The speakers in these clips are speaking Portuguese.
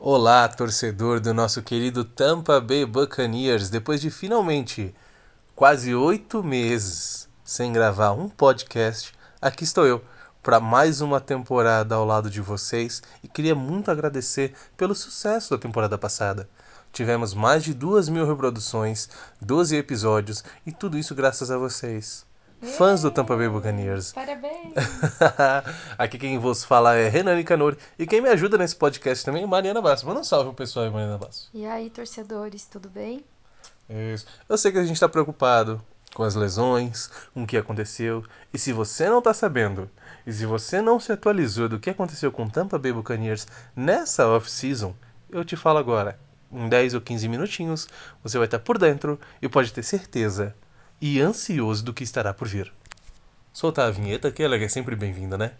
Olá, torcedor do nosso querido Tampa Bay Buccaneers. Depois de finalmente quase oito meses sem gravar um podcast, aqui estou eu para mais uma temporada ao lado de vocês e queria muito agradecer pelo sucesso da temporada passada. Tivemos mais de duas mil reproduções, 12 episódios e tudo isso graças a vocês. Fãs do Tampa Bay Buccaneers. Parabéns! Aqui quem vos fala é Renan Nicanor. E quem me ajuda nesse podcast também é Mariana Basso. Manda um salve pro pessoal aí, Mariana Basso. E aí, torcedores, tudo bem? Isso. Eu sei que a gente tá preocupado com as lesões, com o que aconteceu. E se você não tá sabendo, e se você não se atualizou do que aconteceu com o Tampa Bay Buccaneers nessa off-season, eu te falo agora. Em 10 ou 15 minutinhos, você vai estar por dentro e pode ter certeza e ansioso do que estará por vir. Soltar a vinheta, que ela é sempre bem-vinda, né?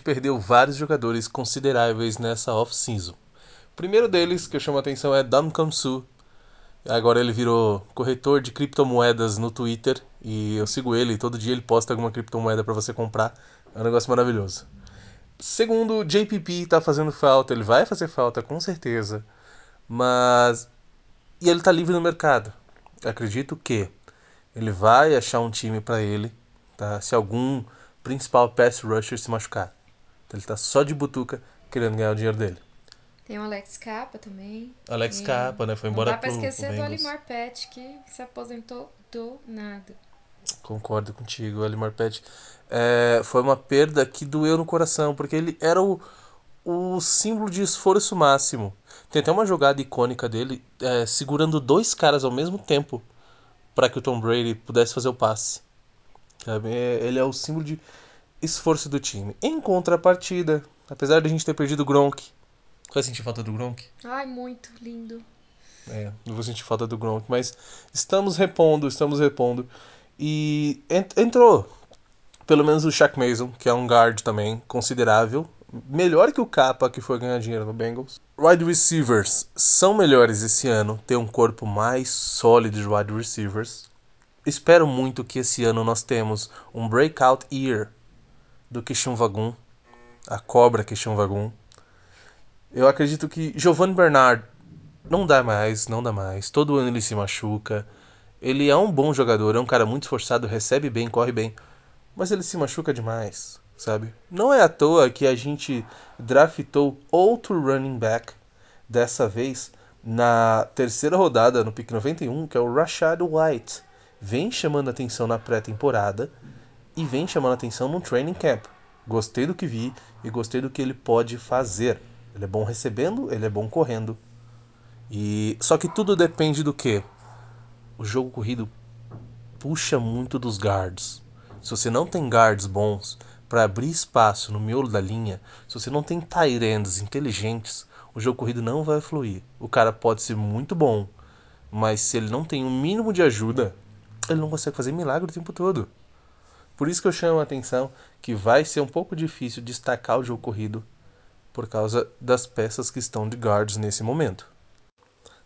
Gente perdeu vários jogadores consideráveis nessa off-season. O primeiro deles que eu chamo a atenção é Dam Kamsu. Agora ele virou corretor de criptomoedas no Twitter e eu sigo ele, todo dia ele posta alguma criptomoeda para você comprar. É um negócio maravilhoso. Segundo, JPP tá fazendo falta, ele vai fazer falta com certeza, mas e ele tá livre no mercado. Acredito que ele vai achar um time para ele, tá? Se algum principal pass rusher se machucar. Então ele tá só de butuca querendo ganhar o dinheiro dele. Tem o Alex Capa também. Alex Capa, né? Foi embora Não dá pra pro, esquecer pro do. Alimar Pet, que se aposentou do nada. Concordo contigo, Alimar Pet. É, foi uma perda que doeu no coração, porque ele era o, o símbolo de esforço máximo. Tem até uma jogada icônica dele é, segurando dois caras ao mesmo tempo para que o Tom Brady pudesse fazer o passe. É, Ele é o símbolo de esforço do time. Em contrapartida, apesar de a gente ter perdido o Gronk, vai sentir falta do Gronk? Ai, muito lindo. É, não vou sentir falta do Gronk, mas estamos repondo, estamos repondo. E ent- entrou pelo menos o Shaq Mason, que é um guard também considerável, melhor que o Capa, que foi ganhar dinheiro no Bengals. Wide receivers são melhores esse ano, tem um corpo mais sólido de wide receivers. Espero muito que esse ano nós temos um breakout year do Kishon Vagun, a cobra Kishon Vagun. Eu acredito que Giovanni Bernard não dá mais, não dá mais. Todo ano ele se machuca. Ele é um bom jogador, é um cara muito esforçado, recebe bem, corre bem. Mas ele se machuca demais, sabe? Não é à toa que a gente draftou outro running back, dessa vez na terceira rodada, no pick 91, que é o Rashad White. Vem chamando atenção na pré-temporada e vem chamando atenção no training camp. Gostei do que vi e gostei do que ele pode fazer. Ele é bom recebendo, ele é bom correndo. E só que tudo depende do que? O jogo corrido puxa muito dos guards. Se você não tem guards bons para abrir espaço no miolo da linha, se você não tem tight inteligentes, o jogo corrido não vai fluir. O cara pode ser muito bom, mas se ele não tem um mínimo de ajuda, ele não consegue fazer milagre o tempo todo. Por isso que eu chamo a atenção que vai ser um pouco difícil destacar o jogo corrido por causa das peças que estão de guards nesse momento.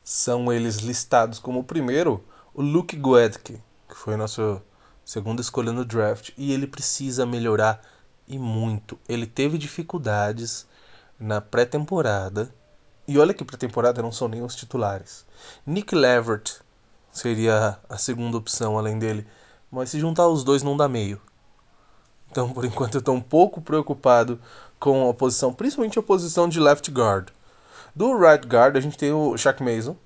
São eles listados como o primeiro, o Luke Goedke, que foi nosso segunda escolha no draft, e ele precisa melhorar e muito. Ele teve dificuldades na pré-temporada, e olha que pré-temporada não são nem os titulares. Nick Levert seria a segunda opção além dele, mas se juntar os dois não dá meio. Então, por enquanto, eu estou um pouco preocupado com a posição, principalmente a posição de left guard. Do right guard, a gente tem o Shaq Mason,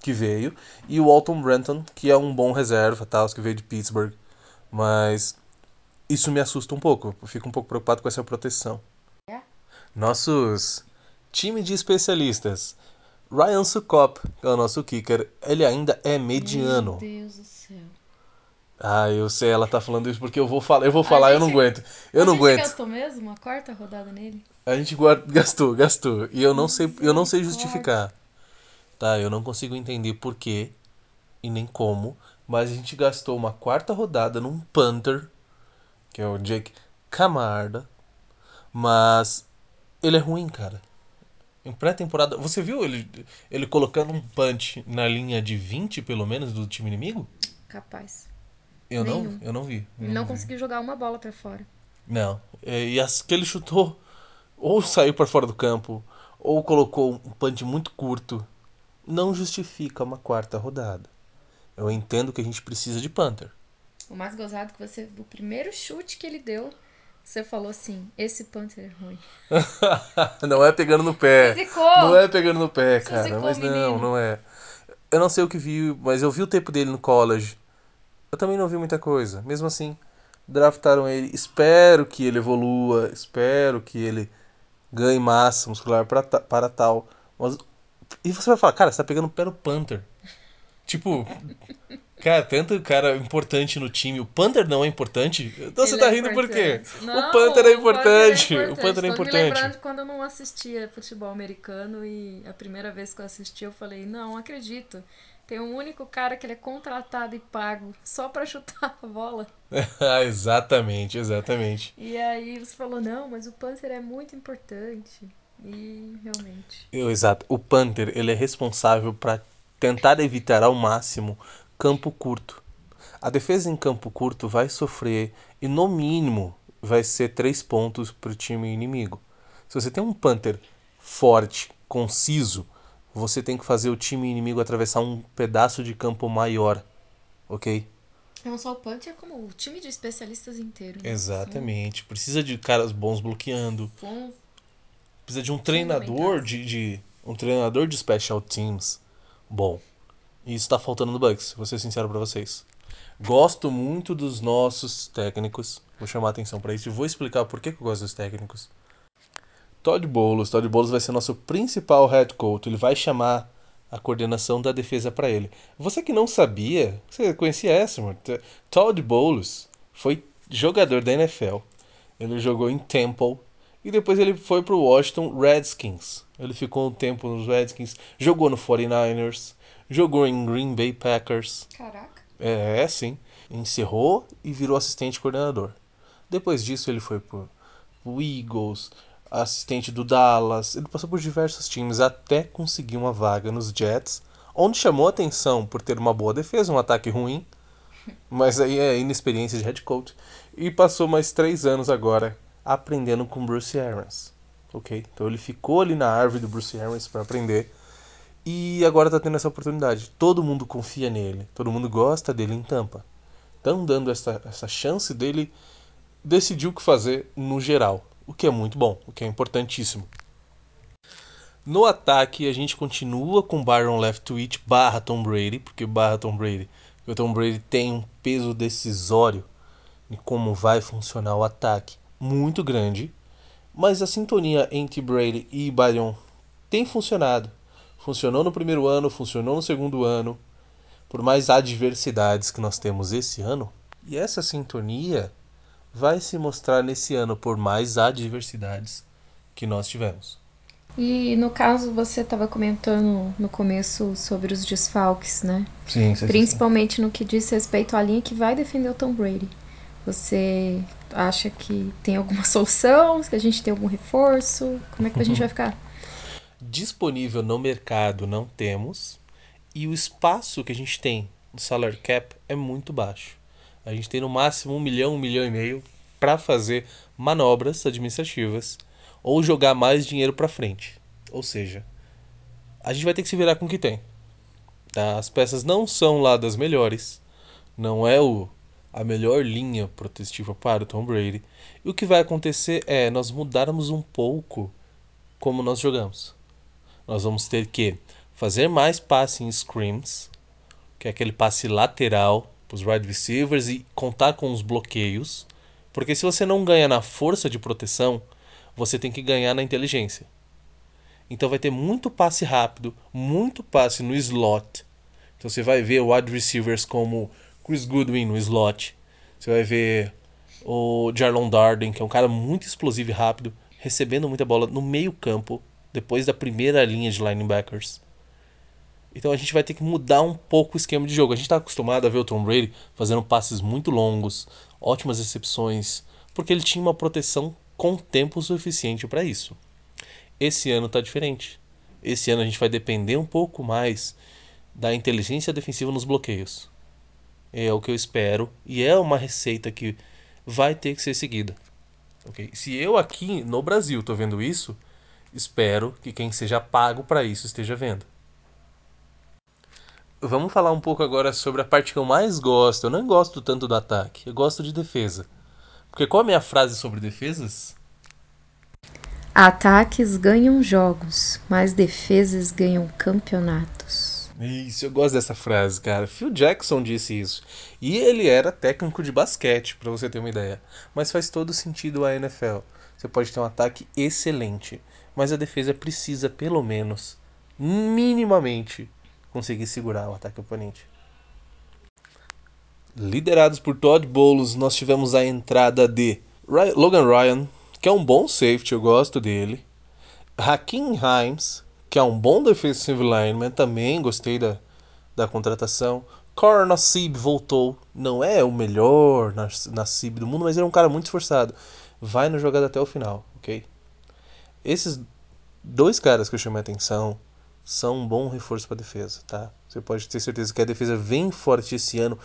que veio, e o Walton Brenton, que é um bom reserva, tal, que veio de Pittsburgh. Mas isso me assusta um pouco, eu fico um pouco preocupado com essa proteção. Nossos time de especialistas. Ryan Sukop, que é o nosso kicker, ele ainda é mediano. Meu Deus do céu. Ah, eu sei, ela tá falando isso porque eu vou falar, eu vou falar, eu não gente- aguento. Eu a não gente aguento. gastou mesmo a quarta rodada nele? A gente guarda- gastou, gastou. E eu não sei, eu não sei justificar. Tá, eu não consigo entender por quê e nem como, mas a gente gastou uma quarta rodada num punter, que é o Jake Camarda, mas ele é ruim, cara. Em pré-temporada, você viu ele ele colocando um punch na linha de 20 pelo menos do time inimigo? Capaz. Eu não, Nenhum. eu não vi. eu Ele não vi. conseguiu jogar uma bola pra fora. Não. É, E as que ele chutou, ou saiu para fora do campo, ou colocou um punch muito curto, não justifica uma quarta rodada. Eu entendo que a gente precisa de punter. O mais gozado que você. O primeiro chute que ele deu, você falou assim: esse Panther é ruim. não é pegando no pé. Não é pegando no pé, cara. Mas não, menino. não é. Eu não sei o que vi, mas eu vi o tempo dele no college. Eu também não vi muita coisa. Mesmo assim, draftaram ele. Espero que ele evolua. Espero que ele ganhe massa muscular para, ta- para tal. Mas, e você vai falar, cara, você tá pegando o pé no Panther. Tipo, cara, tanto cara importante no time. O Panther não é importante? Então você Ele tá é rindo por quê? importante. Não, o Panther é o importante. O Panther é Tô me importante. lembrando quando eu não assistia futebol americano e a primeira vez que eu assisti eu falei, não acredito. Tem um único cara que ele é contratado e pago só pra chutar a bola. Exatamente, exatamente. E aí você falou, não, mas o Panther é muito importante. E realmente. Eu, exato. O Panther, ele é responsável para tentar evitar ao máximo campo curto. A defesa em campo curto vai sofrer e no mínimo vai ser três pontos para o time inimigo. Se você tem um Panther forte, conciso, você tem que fazer o time inimigo atravessar um pedaço de campo maior, ok? Não só o Panther, como o time de especialistas inteiro. né? Exatamente. Precisa de caras bons bloqueando. Bons. Precisa de um treinador de, de um treinador de special teams bom. E isso tá faltando no Bucks, vou ser sincero pra vocês. Gosto muito dos nossos técnicos. Vou chamar a atenção pra isso e vou explicar por que, que eu gosto dos técnicos. Todd Bowles, Todd Bowles vai ser nosso principal head coach. Ele vai chamar a coordenação da defesa pra ele. Você que não sabia, você conhecia essa, mano? Todd Bowles foi jogador da NFL. Ele jogou em Temple e depois ele foi pro Washington Redskins. Ele ficou um tempo nos Redskins, jogou no 49ers, jogou em Green Bay Packers. Caraca. É, sim. Encerrou e virou assistente coordenador. Depois disso, ele foi pro, pro Eagles, assistente do Dallas. Ele passou por diversos times até conseguir uma vaga nos Jets, onde chamou atenção por ter uma boa defesa, um ataque ruim, mas aí é inexperiência de head coach. E passou mais três anos agora aprendendo com Bruce Arians. Ok? Então ele ficou ali na árvore do Bruce Arians para aprender. E agora tá tendo essa oportunidade. Todo mundo confia nele. Todo mundo gosta dele em Tampa. Estão dando essa, essa chance dele decidir o que fazer no geral. O que é muito bom, o que é importantíssimo. No ataque, a gente continua com Byron Leftwich barra Tom Brady, porque barra Tom Brady. O Tom Brady tem um peso decisório em como vai funcionar o ataque muito grande. Mas a sintonia entre Brady e Byron tem funcionado. Funcionou no primeiro ano, funcionou no segundo ano. Por mais adversidades que nós temos esse ano. E essa sintonia vai se mostrar nesse ano por mais adversidades que nós tivemos. E no caso, você estava comentando no começo sobre os desfalques, né? Sim, Principalmente no que diz respeito à linha que vai defender o Tom Brady. Você acha que tem alguma solução? Que a gente tem algum reforço? Como é que a gente vai ficar? Disponível no mercado não temos. E o espaço que a gente tem no salary cap é muito baixo. A gente tem no máximo um milhão, um milhão e meio para fazer manobras administrativas ou jogar mais dinheiro para frente. Ou seja, a gente vai ter que se virar com o que tem. Tá? As peças não são lá das melhores. Não é o, a melhor linha protetiva para o Tom Brady. E o que vai acontecer é nós mudarmos um pouco como nós jogamos. Nós vamos ter que fazer mais passing screens, que é aquele passe lateral os wide receivers e contar com os bloqueios. Porque se você não ganha na força de proteção, você tem que ganhar na inteligência. Então vai ter muito passe rápido, muito passe no slot. Então você vai ver wide receivers como Chris Goodwin no slot. Você vai ver o Jarlon Darden, que é um cara muito explosivo e rápido, recebendo muita bola no meio campo, depois da primeira linha de linebackers. Então a gente vai ter que mudar um pouco o esquema de jogo. A gente está acostumado a ver o Tom Brady fazendo passes muito longos, ótimas recepções, porque ele tinha uma proteção com tempo suficiente para isso. Esse ano está diferente. Esse ano a gente vai depender um pouco mais da inteligência defensiva nos bloqueios. É o que eu espero e é uma receita que vai ter que ser seguida. Okay? Se eu aqui no Brasil estou vendo isso, espero que quem seja pago para isso esteja vendo. Vamos falar um pouco agora sobre a parte que eu mais gosto. Eu não gosto tanto do ataque, eu gosto de defesa. Porque qual é a minha frase sobre defesas? Ataques ganham jogos, mas defesas ganham campeonatos. Isso, eu gosto dessa frase, cara. Phil Jackson disse isso. E ele era técnico de basquete, para você ter uma ideia. Mas faz todo sentido a NFL. Você pode ter um ataque excelente, mas a defesa precisa, pelo menos, minimamente, conseguir segurar o ataque oponente. Liderados por Todd Bowles, nós tivemos a entrada de Logan Ryan, que é um bom safety, eu gosto dele. Hakim Himes, que é um bom defensive lineman, também gostei da, da contratação. Cor voltou, não é o melhor Nassib do mundo, mas ele é um cara muito esforçado. Vai na jogada até o final, ok? Esses dois caras que eu chamei a atenção são um bom reforço para a defesa, tá? Você pode ter certeza que a defesa vem forte esse ano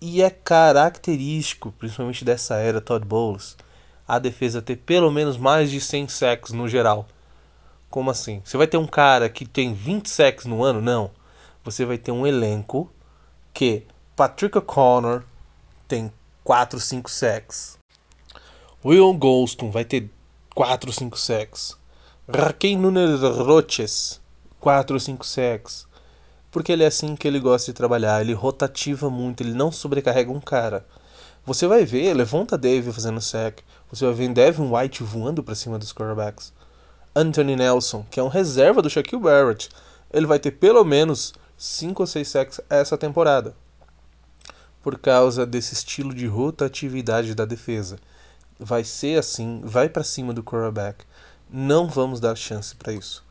e é característico, principalmente dessa era Todd Bowles, a defesa ter pelo menos mais de 100 sacks no geral. Como assim? Você vai ter um cara que tem 20 sacks no ano? Não. Você vai ter um elenco que Patrick O'Connor tem 4, 5 sacks. Will Golston vai ter 4, 5 sacks. Raquel Nunes Roches, 4 ou 5 sacks. Porque ele é assim que ele gosta de trabalhar, ele rotativa muito, ele não sobrecarrega um cara. Você vai ver Levanta Dave fazendo sack, você vai ver Devin White voando para cima dos quarterbacks. Anthony Nelson, que é um reserva do Shaquille Barrett, ele vai ter pelo menos 5 ou 6 sacks essa temporada. Por causa desse estilo de rotatividade da defesa. Vai ser assim, vai para cima do quarterback. Não vamos dar chance para isso.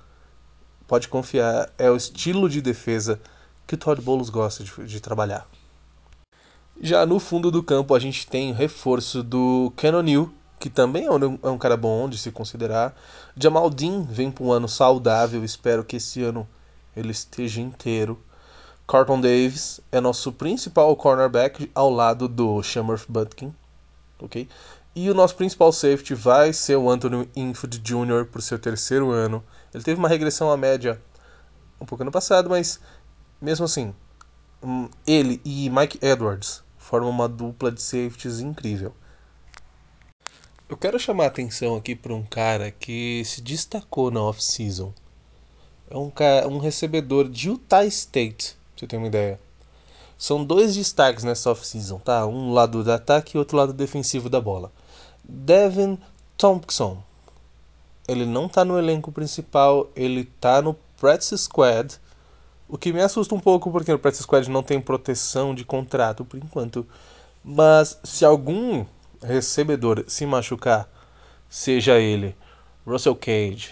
Pode confiar, é o estilo de defesa que o Todd Bowles gosta de, de trabalhar. Já no fundo do campo a gente tem reforço do Neal, que também é um, é um cara bom de se considerar. Jamal Dean vem para um ano saudável, espero que esse ano ele esteja inteiro. Carlton Davis é nosso principal cornerback ao lado do Shamar Butkin, ok? E o nosso principal safety vai ser o Anthony Infield Jr. por seu terceiro ano. Ele teve uma regressão à média um pouco ano passado, mas mesmo assim, hum, ele e Mike Edwards formam uma dupla de safeties incrível. Eu quero chamar a atenção aqui para um cara que se destacou na off-season. É um, cara, um recebedor de Utah State, pra você ter uma ideia. São dois destaques nessa off-season, tá? Um lado do ataque e outro lado defensivo da bola. Devin Thompson. Ele não tá no elenco principal, ele tá no practice squad. O que me assusta um pouco porque no practice squad não tem proteção de contrato por enquanto. Mas se algum recebedor se machucar, seja ele Russell Cage,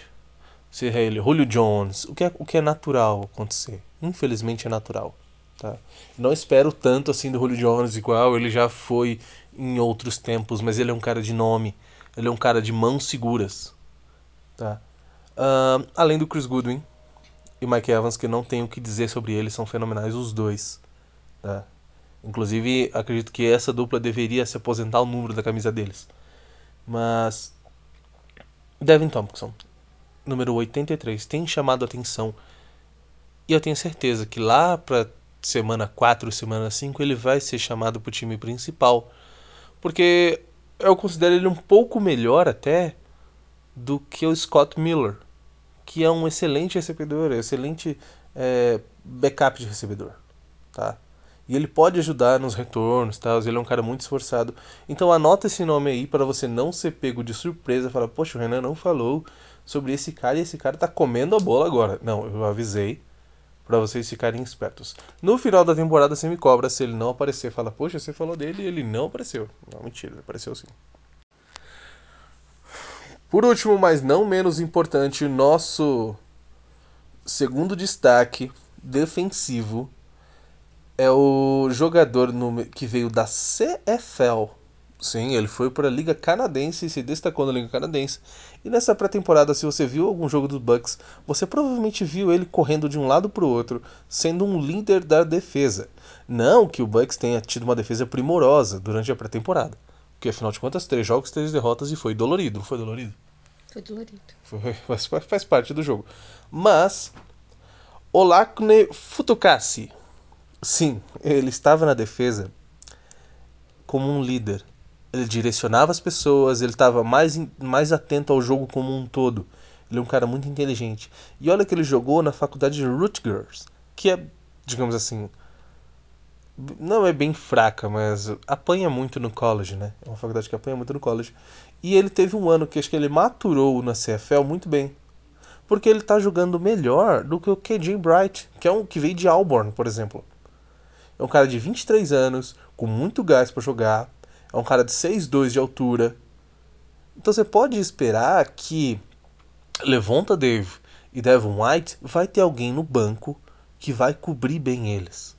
seja ele Julio Jones, o que é, o que é natural acontecer. Infelizmente é natural. Tá? Não espero tanto assim do Julio Jones igual ele já foi em outros tempos, mas ele é um cara de nome, ele é um cara de mãos seguras. Tá? Uh, além do Chris Goodwin e Mike Evans, que não tenho o que dizer sobre eles, são fenomenais os dois. Tá? Inclusive, acredito que essa dupla deveria se aposentar o número da camisa deles. Mas. Devin Thompson, número 83, tem chamado a atenção. E eu tenho certeza que lá para semana 4, semana 5, ele vai ser chamado para o time principal. Porque eu considero ele um pouco melhor até do que o Scott Miller, que é um excelente recebedor, excelente é, backup de recebedor. Tá? E ele pode ajudar nos retornos, tal. Ele é um cara muito esforçado. Então anota esse nome aí para você não ser pego de surpresa. Falar, poxa, o Renan não falou sobre esse cara e esse cara tá comendo a bola agora. Não, eu avisei Para vocês ficarem espertos. No final da temporada você me cobra se ele não aparecer. Fala, poxa, você falou dele e ele não apareceu. Não, mentira, ele apareceu sim. Por último, mas não menos importante, nosso segundo destaque defensivo é o jogador que veio da CFL. Sim, ele foi para a Liga Canadense e se destacou na Liga Canadense. E nessa pré-temporada, se você viu algum jogo dos Bucks, você provavelmente viu ele correndo de um lado para o outro, sendo um líder da defesa. Não que o Bucks tenha tido uma defesa primorosa durante a pré-temporada. Porque afinal de contas, três jogos, três derrotas e foi dolorido. Não foi dolorido? Foi dolorido. Foi, faz, faz parte do jogo. Mas, Olakne Futukasi Sim, ele estava na defesa como um líder. Ele direcionava as pessoas, ele estava mais, mais atento ao jogo como um todo. Ele é um cara muito inteligente. E olha que ele jogou na faculdade de Rutgers, que é, digamos assim, não é bem fraca, mas apanha muito no college, né? É uma faculdade que apanha muito no college. E ele teve um ano que acho que ele maturou na CFL muito bem. Porque ele está jogando melhor do que o KJ Bright, que é um que veio de Auburn, por exemplo. É um cara de 23 anos, com muito gás para jogar. É um cara de 6'2 de altura. Então você pode esperar que Levonta Dave e Devon White vai ter alguém no banco que vai cobrir bem eles.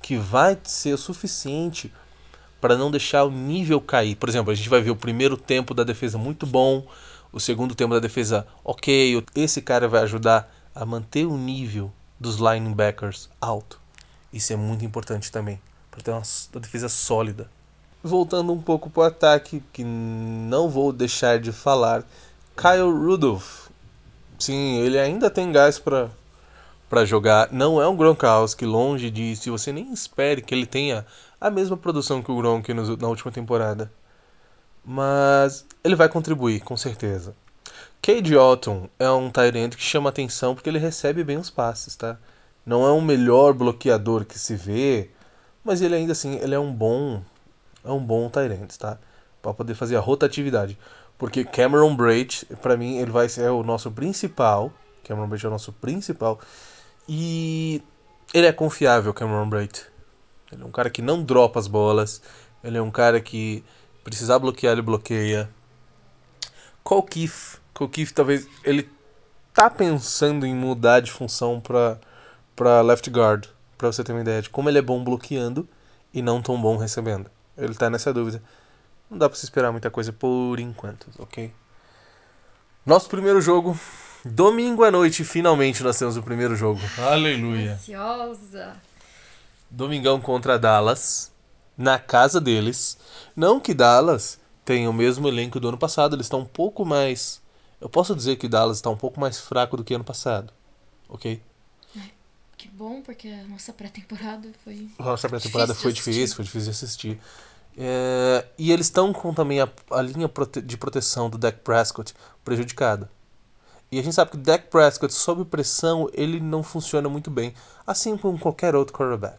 Que vai ser o suficiente para não deixar o nível cair. Por exemplo, a gente vai ver o primeiro tempo da defesa muito bom, o segundo tempo da defesa ok. Esse cara vai ajudar a manter o nível dos linebackers alto. Isso é muito importante também, para ter uma defesa sólida. Voltando um pouco para o ataque, que não vou deixar de falar, Kyle Rudolph. Sim, ele ainda tem gás para para jogar. Não é um Gronkowski, longe disso. Você nem espere que ele tenha a mesma produção que o Gronk na última temporada. Mas ele vai contribuir, com certeza. Cade Otton é um Tyrant que chama atenção porque ele recebe bem os passes, tá? Não é o melhor bloqueador que se vê, mas ele ainda assim, ele é um bom é um bom Tyrant, tá? Para poder fazer a rotatividade. Porque Cameron Braid, para mim, ele vai ser o nosso principal. Cameron Braid é o nosso principal. E ele é confiável, Cameron Braid. Ele é um cara que não dropa as bolas. Ele é um cara que precisar bloquear, ele bloqueia. Cole Keith, talvez ele tá pensando em mudar de função para para left guard, para você ter uma ideia de como ele é bom bloqueando e não tão bom recebendo. Ele tá nessa dúvida. Não dá para se esperar muita coisa por enquanto, ok? Nosso primeiro jogo, domingo à noite, finalmente nós temos o primeiro jogo. Aleluia. Ansiosa. Domingão contra Dallas, na casa deles. Não que Dallas tenha o mesmo elenco do ano passado, eles estão um pouco mais. Eu posso dizer que Dallas está um pouco mais fraco do que ano passado, ok? Que bom, porque a nossa pré-temporada foi. Nossa pré-temporada foi difícil, foi difícil de assistir. É, e eles estão com também a, a linha prote de proteção do Dak Prescott prejudicada. E a gente sabe que o Dak Prescott, sob pressão, ele não funciona muito bem, assim como qualquer outro quarterback.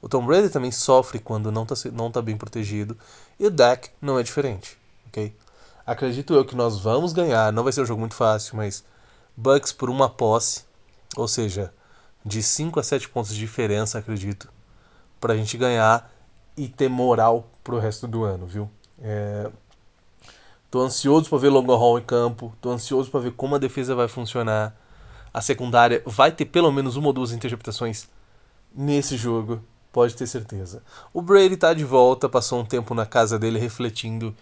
O Tom Brady também sofre quando não está não tá bem protegido, e o Dak não é diferente, ok? Acredito eu que nós vamos ganhar, não vai ser um jogo muito fácil, mas Bucks por uma posse, ou seja, de 5 a 7 pontos de diferença, acredito, para a gente ganhar e ter moral pro resto do ano, viu? É... Tô ansioso para ver Hall em campo, tô ansioso para ver como a defesa vai funcionar. A secundária vai ter pelo menos uma ou duas interceptações nesse jogo, pode ter certeza. O Brady tá de volta, passou um tempo na casa dele refletindo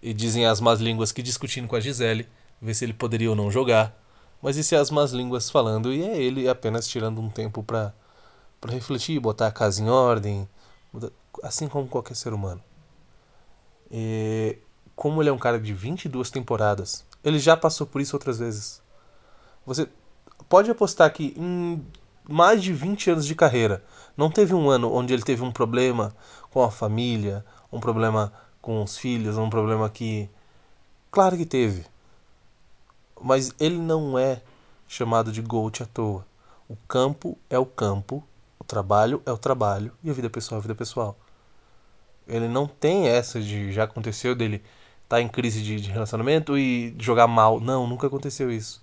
e dizem as más línguas que discutindo com a Gisele, ver se ele poderia ou não jogar. Mas isso é as más línguas falando e é ele apenas tirando um tempo para para refletir, botar a casa em ordem, assim como qualquer ser humano. E como ele é um cara de 22 temporadas, ele já passou por isso outras vezes. Você pode apostar que em mais de 20 anos de carreira, não teve um ano onde ele teve um problema com a família, um problema com os filhos, um problema que. Claro que teve. Mas ele não é chamado de GOAT à toa. O campo é o campo, o trabalho é o trabalho e a vida pessoal é a vida pessoal. Ele não tem essa de já aconteceu dele estar tá em crise de, de relacionamento e jogar mal. Não, nunca aconteceu isso.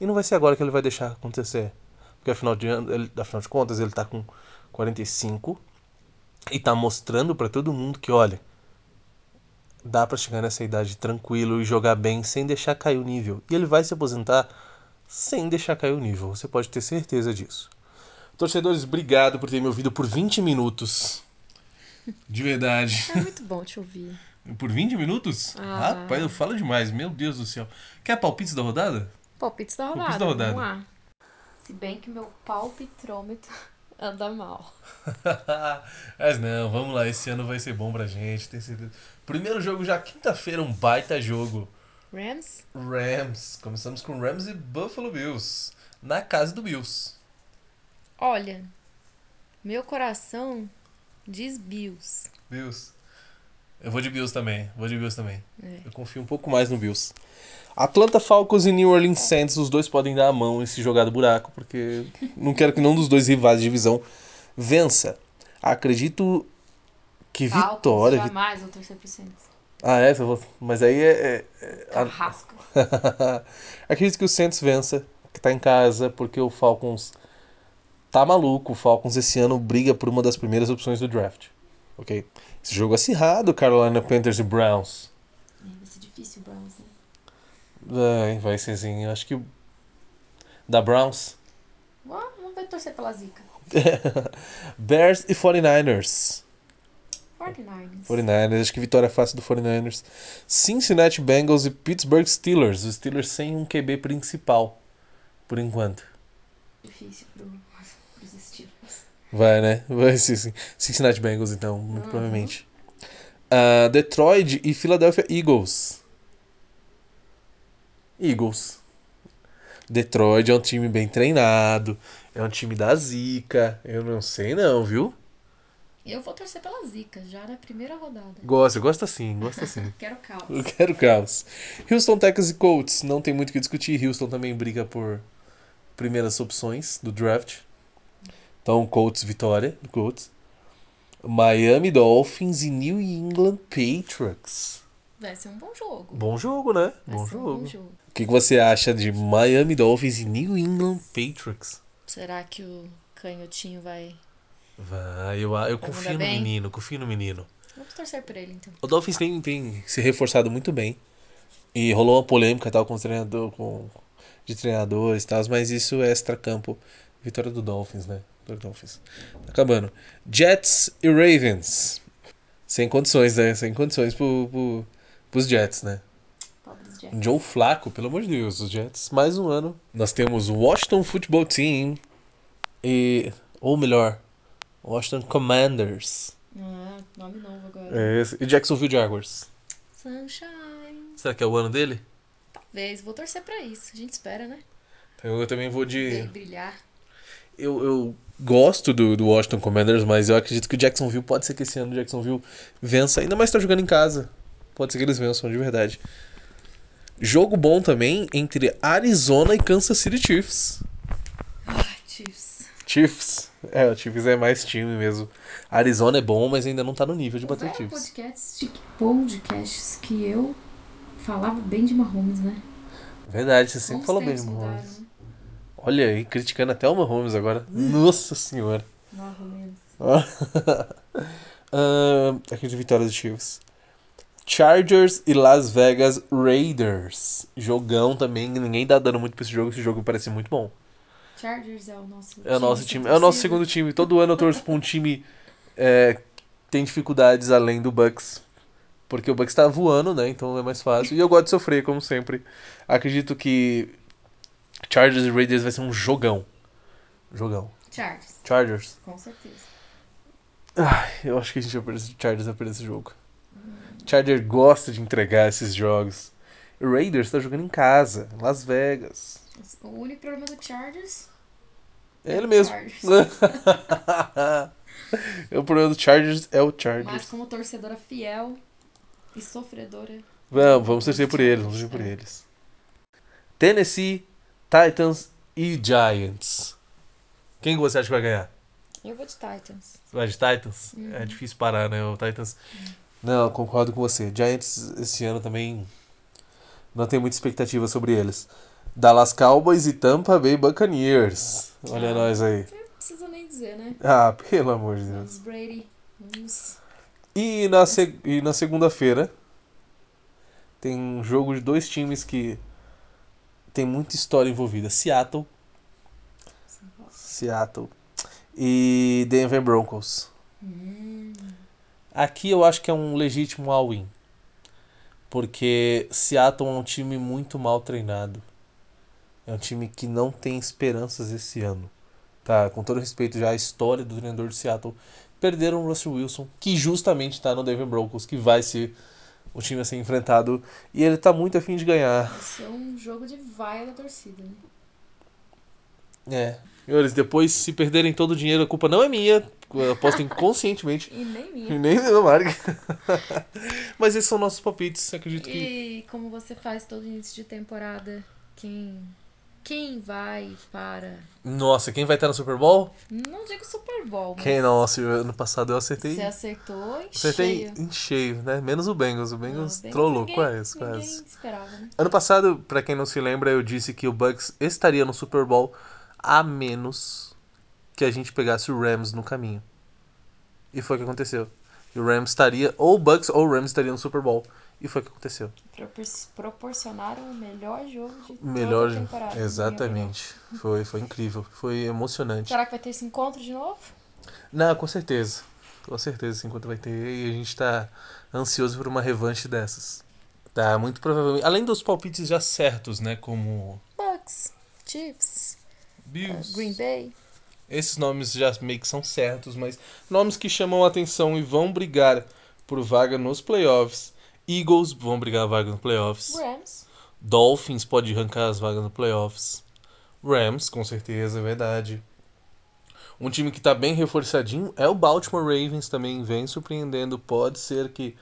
E não vai ser agora que ele vai deixar acontecer. Porque afinal de, ele, afinal de contas ele tá com 45 e tá mostrando para todo mundo que, olha, dá para chegar nessa idade tranquilo e jogar bem sem deixar cair o nível. E ele vai se aposentar sem deixar cair o nível, você pode ter certeza disso. Torcedores, obrigado por ter me ouvido por 20 minutos. De verdade. É muito bom te ouvir. Por 20 minutos? Ah. Rapaz, eu falo demais, meu Deus do céu. Quer palpites da rodada? Palpites da rodada. Palpites da rodada. Vamos lá. Se bem que meu palpitrômetro anda mal. Mas não, vamos lá, esse ano vai ser bom pra gente, tenho certeza. Primeiro jogo já quinta-feira, um baita jogo. Rams? Rams. Começamos com Rams e Buffalo Bills. Na casa do Bills. Olha, meu coração diz Bills. Bills. Eu vou de Bills também. Vou de Bills também. É. Eu confio um pouco mais no Bills. Atlanta Falcons e New Orleans Saints, os dois podem dar a mão e se jogar do buraco, porque não quero que nenhum dos dois rivais de divisão vença. Acredito que vitória. Jamais vou torcer pro Saints. Ah, é? Mas aí é. é- é- Carrasco. Acredito que o Saints vença, que tá em casa, porque o Falcons tá maluco. O Falcons esse ano briga por uma das primeiras opções do draft. Ok? Esse jogo é acirrado, Carolina Panthers e Browns. É, Vai ser difícil o Browns, né? Vai, vai ser. Eu acho que. Da Browns. Vamos vamos ver torcer pela zica. Bears e 49ers. 49ers. 49ers, acho que vitória fácil do 49ers. Cincinnati Bengals e Pittsburgh Steelers. Os Steelers sem um QB principal, por enquanto. Difícil pro, pros Steelers. Vai, né? Vai ser sim. Cincinnati Bengals, então, muito Uhum. provavelmente. Ah, Detroit e Philadelphia Eagles. Eagles. Detroit é um time bem treinado. É um time da zica. Eu não sei não, viu? Eu vou torcer pela zica, já na primeira rodada. Gosto, gosta sim, gosta sim. Quero caos. Eu quero caos. Houston, Texas e Colts. Não tem muito o que discutir. Houston também briga por primeiras opções do draft. Então, Colts, vitória do Colts. Miami Dolphins e New England Patriots. Vai ser um bom jogo. Bom jogo, né? Vai Bom ser um jogo. bom jogo. O que você acha de Miami Dolphins e New England Patriots? Será que o canhotinho vai. Vai, eu, eu Vai confio no bem? menino, confio no menino. Vamos torcer por ele então. O Dolphins tem, tem se reforçado muito bem. E rolou uma polêmica tal com o treinador, com, de treinadores e tal, mas isso é extra-campo. Vitória do Dolphins, né? Vitória do Dolphins. Tá acabando. Jets e Ravens. Sem condições, né? Sem condições pro, pro, pros Jets, né? Pobres Jets. Joe Flaco, pelo amor de Deus, os Jets, mais um ano. Nós temos o Washington Football Team e. Ou melhor, Washington Commanders. Ah, nome novo agora. É esse. E Jacksonville Jaguars. Sunshine. Será que é o ano dele? Talvez. Vou torcer pra isso. A gente espera, né? Então eu também vou ele de. brilhar. Eu, eu gosto do, do Washington Commanders, mas eu acredito que o Jacksonville pode ser que esse ano o Jacksonville vença, ainda mais tá jogando em casa. Pode ser que eles vençam, de verdade. Jogo bom também entre Arizona e Kansas City Chiefs. Chiefs. É, o Chiefs é mais time mesmo. Arizona é bom, mas ainda não tá no nível de bater o Houveram Chiefs. podcasts, podcasts que eu falava bem de Mahomes, né? Verdade, você sempre falou bem tempos do mudaram, Mahomes. né? Olha aí, criticando até o Mahomes agora. Nossa senhora. Mahomes. Ah, aqui de vitória dos Chiefs. Chargers e Las Vegas Raiders. Jogão também, ninguém tá dando muito pra esse jogo, esse jogo parece muito bom. Chargers é o nosso É o nosso time, é o nosso segundo time. Todo ano eu torço pra um time é, que tem dificuldades além do Bucks. Porque o Bucks tá voando, né? Então é mais fácil. E eu gosto de sofrer, como sempre. Acredito que Chargers e Raiders vai ser um jogão. Jogão. Chargers, Chargers. com certeza. Ai, eu acho que a gente vai perder, Chargers vai perder esse jogo. Chargers gosta de entregar esses jogos. Raiders tá jogando em casa, Las Vegas. O único problema do Chargers É ele mesmo. O problema do Chargers é o Mas Chargers. como torcedora fiel e sofredora. Vamos, vamos torcer por eles, vamos torcer por É. eles. Tennessee, Titans e Giants. Quem que você acha que vai ganhar? Eu vou de Titans. Você vai de Titans? Uhum. É difícil parar, né? O Titans. Não, eu concordo com você. Giants esse ano também não tem muita expectativa sobre eles. Dallas Cowboys e Tampa Bay Buccaneers. Olha Ah, nós aí. Não precisa nem dizer, né? Ah, pelo amor de Deus. Vamos, Brady. Vamos. E na, se- e na segunda-feira tem um jogo de dois times que tem muita história envolvida. Seattle, Seattle e Denver Broncos. Hum, Aqui eu acho que é um legítimo all-in. Porque Seattle é um time muito mal treinado. É um time que não tem esperanças esse ano. Tá, com todo respeito já à história do treinador de Seattle, perderam o Russell Wilson, que justamente está no Denver Broncos, que vai ser o time a ser enfrentado, e ele tá muito afim de ganhar. vai ser um jogo de vaia da torcida, né? É. Senhores, depois se perderem todo o dinheiro, a culpa não é minha. Apostem conscientemente. E nem E minha. nem do Mark. Mas esses são nossos palpites. Acredito que. E como você faz todo início de temporada, quem quem vai para Nossa, quem vai estar no Super Bowl? não digo Super Bowl, mas Quem? Nossa, ano passado eu acertei. você acertou em Acertei cheio. em cheio, né? Menos o Bengals. O Bengals Não, trollou, ninguém- quase, ninguém quase. esperava, né? Ano passado, pra quem não se lembra, eu disse que o Bucks estaria no Super Bowl a menos que a gente pegasse o Rams no caminho. E foi o que aconteceu. E o Rams estaria, ou o Bucks ou o Rams estaria no Super Bowl. E foi o que aconteceu. Propor- Proporcionaram o melhor jogo de Melhor. toda a temporada. Exatamente. Foi, foi incrível. Foi emocionante. Será que vai ter esse encontro de novo? Não, com certeza. Com certeza, esse encontro vai ter. E a gente tá ansioso por uma revanche dessas. Tá, muito provavelmente. Além dos palpites já certos, né? Como. Bucks, Chiefs, uh, Bills. Green Bay. Esses nomes já meio que são certos, mas nomes que chamam a atenção e vão brigar por vaga nos playoffs. Eagles vão brigar a vaga nos playoffs. Rams. Dolphins pode arrancar as vagas nos playoffs. Rams, com certeza, é verdade. Um time que tá bem reforçadinho é o Baltimore Ravens também, vem surpreendendo. Pode ser que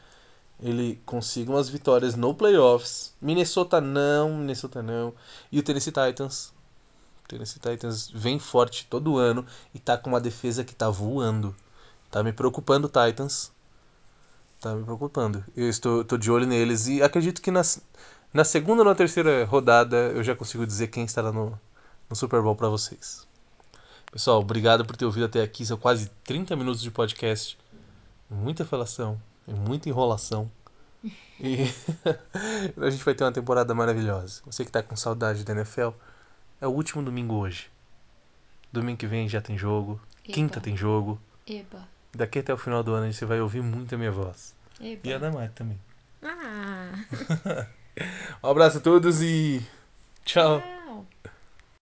ele consiga umas vitórias no playoffs. Minnesota não, Minnesota não. E o Tennessee Titans. O Tennessee Titans vem forte todo ano e tá com uma defesa que tá voando. Tá me preocupando Titans. Tá me preocupando. Eu estou, tô de olho neles e acredito que nas, na segunda ou na terceira rodada eu já consigo dizer quem estará no, no Super Bowl pra vocês. Pessoal, obrigado por ter ouvido até aqui. São quase 30 minutos de podcast. Muita falação e muita enrolação. E a gente vai ter uma temporada maravilhosa. Você que tá com saudade da NFL, é o último domingo hoje. Domingo que vem já tem jogo. Quinta Eba. tem jogo. Eba. Daqui até o final do ano você vai ouvir muito a minha voz. Eba. E a da Mari também. Ah. Um abraço a todos e tchau. Ah.